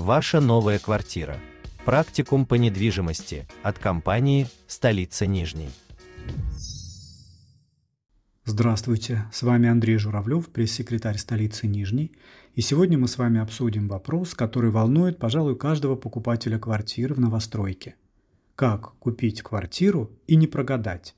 Ваша новая квартира. Практикум по недвижимости от компании «Столица Нижней». Здравствуйте, с вами Андрей Журавлев, пресс-секретарь столицы Нижней, и сегодня мы с вами обсудим вопрос, который волнует, пожалуй, каждого покупателя квартиры в новостройке. Как купить квартиру и не прогадать?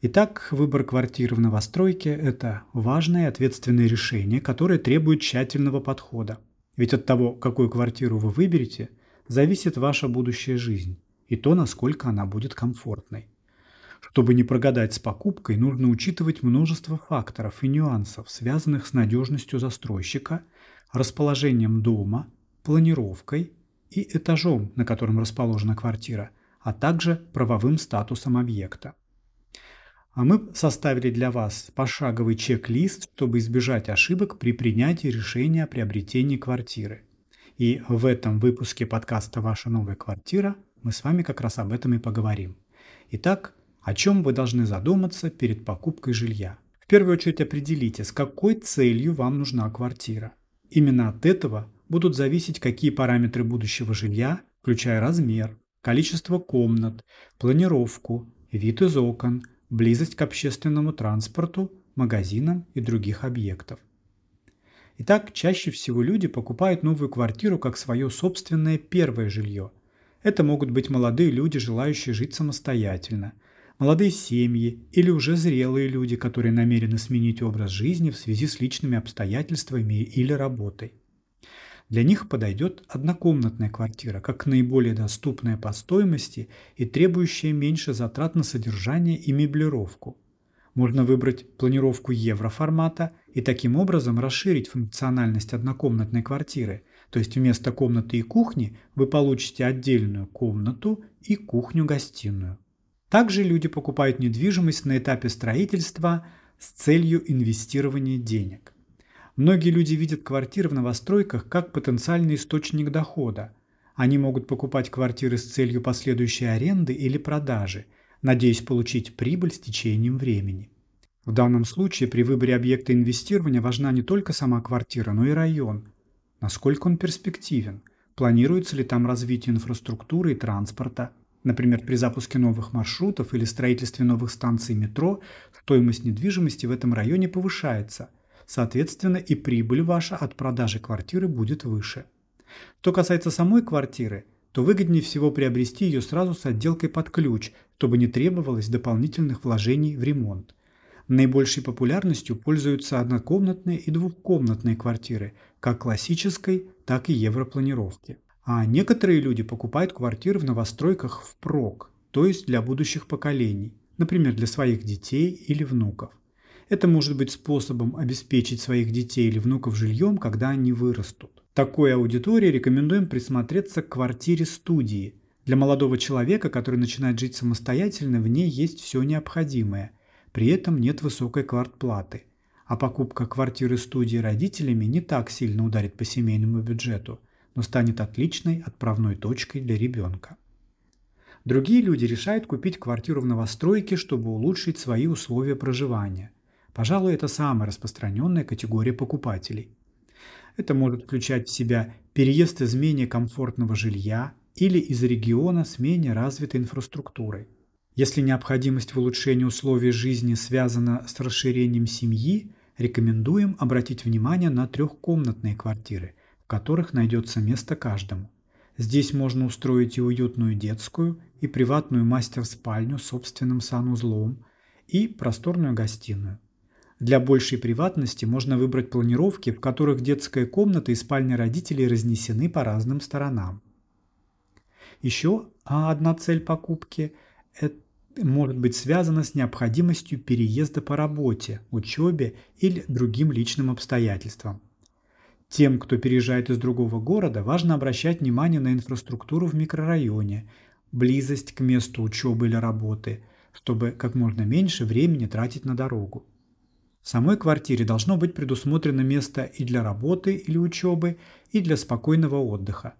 Итак, выбор квартиры в новостройке – это важное и ответственное решение, которое требует тщательного подхода. Ведь от того, какую квартиру вы выберете, зависит ваша будущая жизнь и то, насколько она будет комфортной. Чтобы не прогадать с покупкой, нужно учитывать множество факторов и нюансов, связанных с надежностью застройщика, расположением дома, планировкой и этажом, на котором расположена квартира, а также правовым статусом объекта. А мы составили для вас пошаговый чек-лист, чтобы избежать ошибок при принятии решения о приобретении квартиры. И в этом выпуске подкаста «Ваша новая квартира» мы с вами как раз об этом и поговорим. Итак, о чем вы должны задуматься перед покупкой жилья? В первую очередь определите, с какой целью вам нужна квартира. Именно от этого будут зависеть, какие параметры будущего жилья, включая размер, количество комнат, планировку, вид из окон – близость к общественному транспорту, магазинам и других объектов. Итак, чаще всего люди покупают новую квартиру как свое собственное первое жилье. Это могут быть молодые люди, желающие жить самостоятельно, молодые семьи или уже зрелые люди, которые намерены сменить образ жизни в связи с личными обстоятельствами или работой. Для них подойдет однокомнатная квартира, как наиболее доступная по стоимости и требующая меньше затрат на содержание и меблировку. Можно выбрать планировку евроформата и таким образом расширить функциональность однокомнатной квартиры, то есть вместо комнаты и кухни вы получите отдельную комнату и кухню-гостиную. Также люди покупают недвижимость на этапе строительства с целью инвестирования денег. Многие люди видят квартиры в новостройках как потенциальный источник дохода. Они могут покупать квартиры с целью последующей аренды или продажи, надеясь получить прибыль с течением времени. В данном случае при выборе объекта инвестирования важна не только сама квартира, но и район. Насколько он перспективен, планируется ли там развитие инфраструктуры и транспорта. Например, при запуске новых маршрутов или строительстве новых станций метро стоимость недвижимости в этом районе повышается – Соответственно, и прибыль ваша от продажи квартиры будет выше. Что касается самой квартиры, то выгоднее всего приобрести ее сразу с отделкой под ключ, чтобы не требовалось дополнительных вложений в ремонт. Наибольшей популярностью пользуются однокомнатные и двухкомнатные квартиры, как классической, так и европланировки. А некоторые люди покупают квартиры в новостройках впрок, то есть для будущих поколений, например, для своих детей или внуков. Это может быть способом обеспечить своих детей или внуков жильем, когда они вырастут. Такой аудитории рекомендуем присмотреться к квартире-студии. Для молодого человека, который начинает жить самостоятельно, в ней есть все необходимое. При этом нет высокой квартплаты. А покупка квартиры-студии родителями не так сильно ударит по семейному бюджету, но станет отличной отправной точкой для ребенка. Другие люди решают купить квартиру в новостройке, чтобы улучшить свои условия проживания. Пожалуй, это самая распространенная категория покупателей. Это может включать в себя переезд из менее комфортного жилья или из региона с менее развитой инфраструктурой. Если необходимость в улучшении условий жизни связана с расширением семьи, рекомендуем обратить внимание на трехкомнатные квартиры, в которых найдется место каждому. Здесь можно устроить и уютную детскую, и приватную мастер-спальню с собственным санузлом, и просторную гостиную. Для большей приватности можно выбрать планировки, в которых детская комната и спальня родителей разнесены по разным сторонам. Еще одна цель покупки может быть связана с необходимостью переезда по работе, учебе или другим личным обстоятельствам. Тем, кто переезжает из другого города, важно обращать внимание на инфраструктуру в микрорайоне, близость к месту учебы или работы, чтобы как можно меньше времени тратить на дорогу. В самой квартире должно быть предусмотрено место и для работы или учебы, и для спокойного отдыха.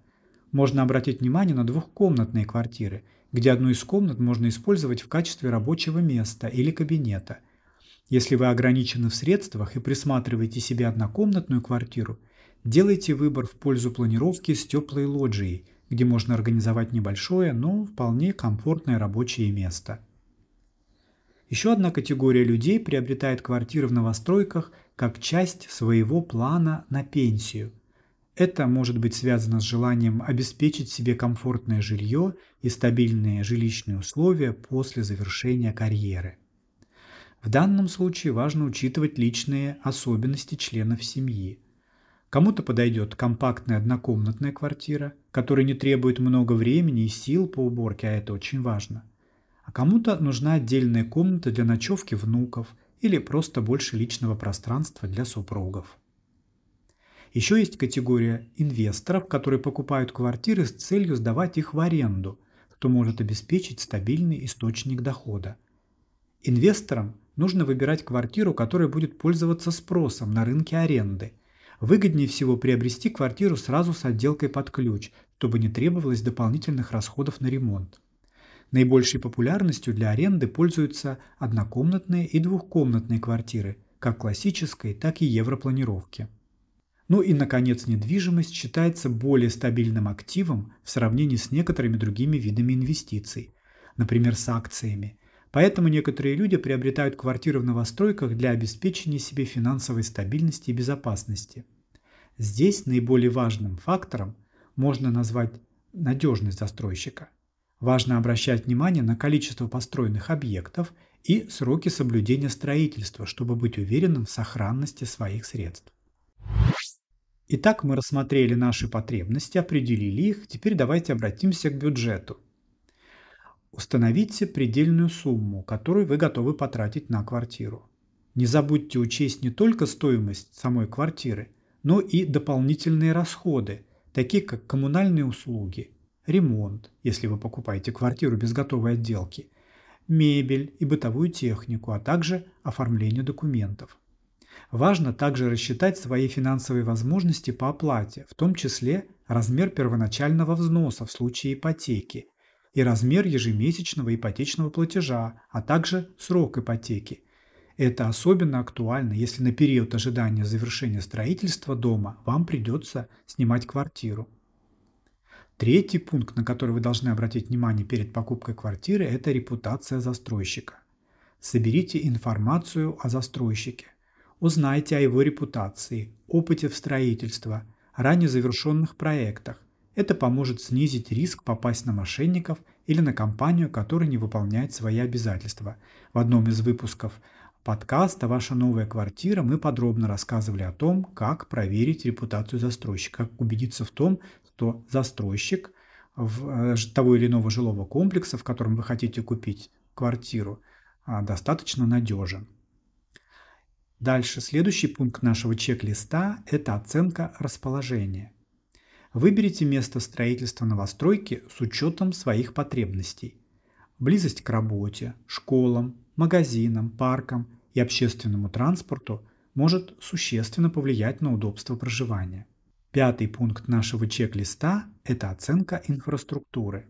Можно обратить внимание на двухкомнатные квартиры, где одну из комнат можно использовать в качестве рабочего места или кабинета. Если вы ограничены в средствах и присматриваете себе однокомнатную квартиру, Делайте выбор в пользу планировки с теплой лоджией, где можно организовать небольшое, но вполне комфортное рабочее место. Еще одна категория людей приобретает квартиры в новостройках как часть своего плана на пенсию. Это может быть связано с желанием обеспечить себе комфортное жилье и стабильные жилищные условия после завершения карьеры. В данном случае важно учитывать личные особенности членов семьи. Кому-то подойдет компактная однокомнатная квартира, которая не требует много времени и сил по уборке, а это очень важно. А кому-то нужна отдельная комната для ночевки внуков или просто больше личного пространства для супругов. Еще есть категория инвесторов, которые покупают квартиры с целью сдавать их в аренду, что может обеспечить стабильный источник дохода. Инвесторам нужно выбирать квартиру, которая будет пользоваться спросом на рынке аренды. Выгоднее всего приобрести квартиру сразу с отделкой под ключ, чтобы не требовалось дополнительных расходов на ремонт. Наибольшей популярностью для аренды пользуются однокомнатные и двухкомнатные квартиры, как классической, так и европланировки. Ну и, наконец, недвижимость считается более стабильным активом в сравнении с некоторыми другими видами инвестиций, например, с акциями, Поэтому некоторые люди приобретают квартиры в новостройках для обеспечения себе финансовой стабильности и безопасности. Здесь наиболее важным фактором можно назвать надежность застройщика. Важно обращать внимание на количество построенных объектов и сроки соблюдения строительства, чтобы быть уверенным в сохранности своих средств. Итак, мы рассмотрели наши потребности, определили их, теперь давайте обратимся к бюджету – Установите предельную сумму, которую вы готовы потратить на квартиру. Не забудьте учесть не только стоимость самой квартиры, но и дополнительные расходы, такие как коммунальные услуги, ремонт, если вы покупаете квартиру без готовой отделки, мебель и бытовую технику, а также оформление документов. Важно также рассчитать свои финансовые возможности по оплате, в том числе размер первоначального взноса в случае ипотеки – и размер ежемесячного ипотечного платежа, а также срок ипотеки. Это особенно актуально, если на период ожидания завершения строительства дома вам придется снимать квартиру. Третий пункт, на который вы должны обратить внимание перед покупкой квартиры, это репутация застройщика. Соберите информацию о застройщике. Узнайте о его репутации, опыте в строительстве, ранее завершенных проектах, это поможет снизить риск попасть на мошенников или на компанию, которая не выполняет свои обязательства. В одном из выпусков подкаста «Ваша новая квартира» мы подробно рассказывали о том, как проверить репутацию застройщика, как убедиться в том, что застройщик э, того или иного жилого комплекса, в котором вы хотите купить квартиру, а, достаточно надежен. Дальше, следующий пункт нашего чек-листа – это оценка расположения. Выберите место строительства новостройки с учетом своих потребностей. Близость к работе, школам, магазинам, паркам и общественному транспорту может существенно повлиять на удобство проживания. Пятый пункт нашего чек-листа – это оценка инфраструктуры.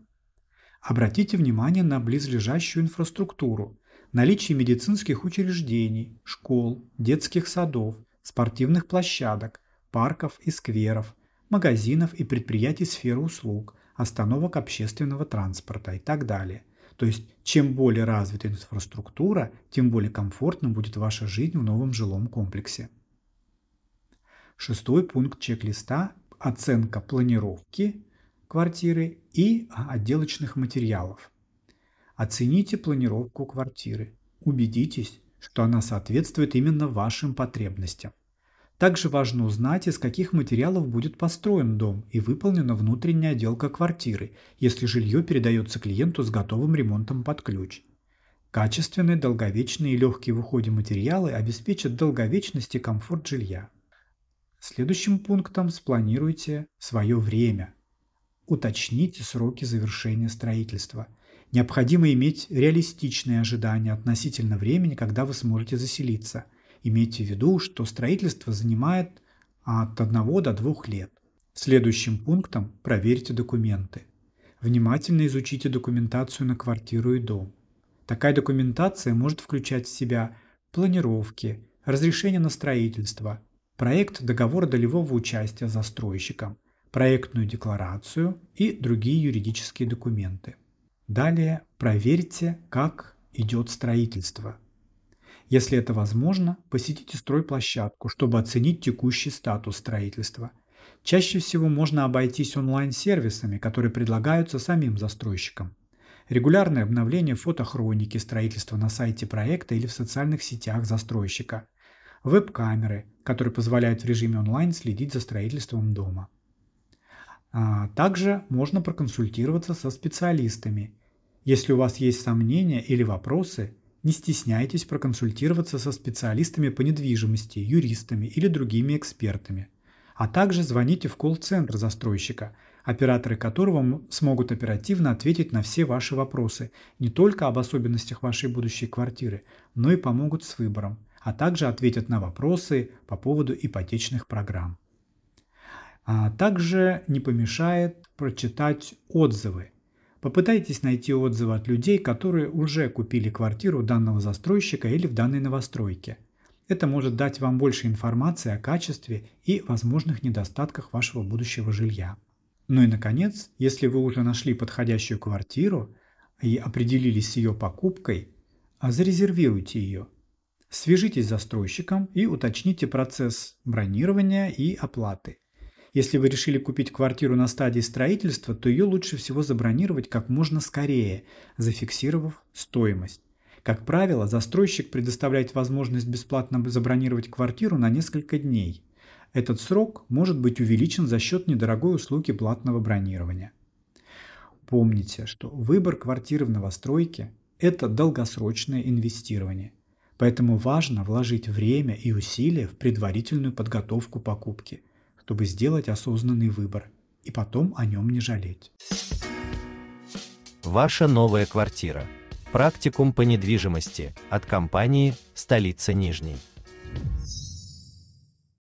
Обратите внимание на близлежащую инфраструктуру, наличие медицинских учреждений, школ, детских садов, спортивных площадок, парков и скверов, магазинов и предприятий сферы услуг, остановок общественного транспорта и так далее. То есть, чем более развита инфраструктура, тем более комфортно будет ваша жизнь в новом жилом комплексе. Шестой пункт чек-листа – оценка планировки квартиры и отделочных материалов. Оцените планировку квартиры. Убедитесь, что она соответствует именно вашим потребностям. Также важно узнать, из каких материалов будет построен дом и выполнена внутренняя отделка квартиры, если жилье передается клиенту с готовым ремонтом под ключ. Качественные, долговечные и легкие в уходе материалы обеспечат долговечность и комфорт жилья. Следующим пунктом спланируйте свое время. Уточните сроки завершения строительства. Необходимо иметь реалистичные ожидания относительно времени, когда вы сможете заселиться – Имейте в виду, что строительство занимает от 1 до 2 лет. Следующим пунктом проверьте документы. Внимательно изучите документацию на квартиру и дом. Такая документация может включать в себя планировки, разрешение на строительство, проект договора долевого участия застройщиком, проектную декларацию и другие юридические документы. Далее проверьте, как идет строительство. Если это возможно, посетите стройплощадку, чтобы оценить текущий статус строительства. Чаще всего можно обойтись онлайн-сервисами, которые предлагаются самим застройщикам. Регулярное обновление фотохроники строительства на сайте проекта или в социальных сетях застройщика. Веб-камеры, которые позволяют в режиме онлайн следить за строительством дома. А также можно проконсультироваться со специалистами. Если у вас есть сомнения или вопросы, не стесняйтесь проконсультироваться со специалистами по недвижимости, юристами или другими экспертами. А также звоните в колл-центр застройщика – операторы которого смогут оперативно ответить на все ваши вопросы, не только об особенностях вашей будущей квартиры, но и помогут с выбором, а также ответят на вопросы по поводу ипотечных программ. А также не помешает прочитать отзывы. Попытайтесь найти отзывы от людей, которые уже купили квартиру данного застройщика или в данной новостройке. Это может дать вам больше информации о качестве и возможных недостатках вашего будущего жилья. Ну и, наконец, если вы уже нашли подходящую квартиру и определились с ее покупкой, а зарезервируйте ее. Свяжитесь с застройщиком и уточните процесс бронирования и оплаты. Если вы решили купить квартиру на стадии строительства, то ее лучше всего забронировать как можно скорее, зафиксировав стоимость. Как правило, застройщик предоставляет возможность бесплатно забронировать квартиру на несколько дней – этот срок может быть увеличен за счет недорогой услуги платного бронирования. Помните, что выбор квартиры в новостройке – это долгосрочное инвестирование, поэтому важно вложить время и усилия в предварительную подготовку покупки, чтобы сделать осознанный выбор и потом о нем не жалеть. Ваша новая квартира. Практикум по недвижимости от компании «Столица Нижней».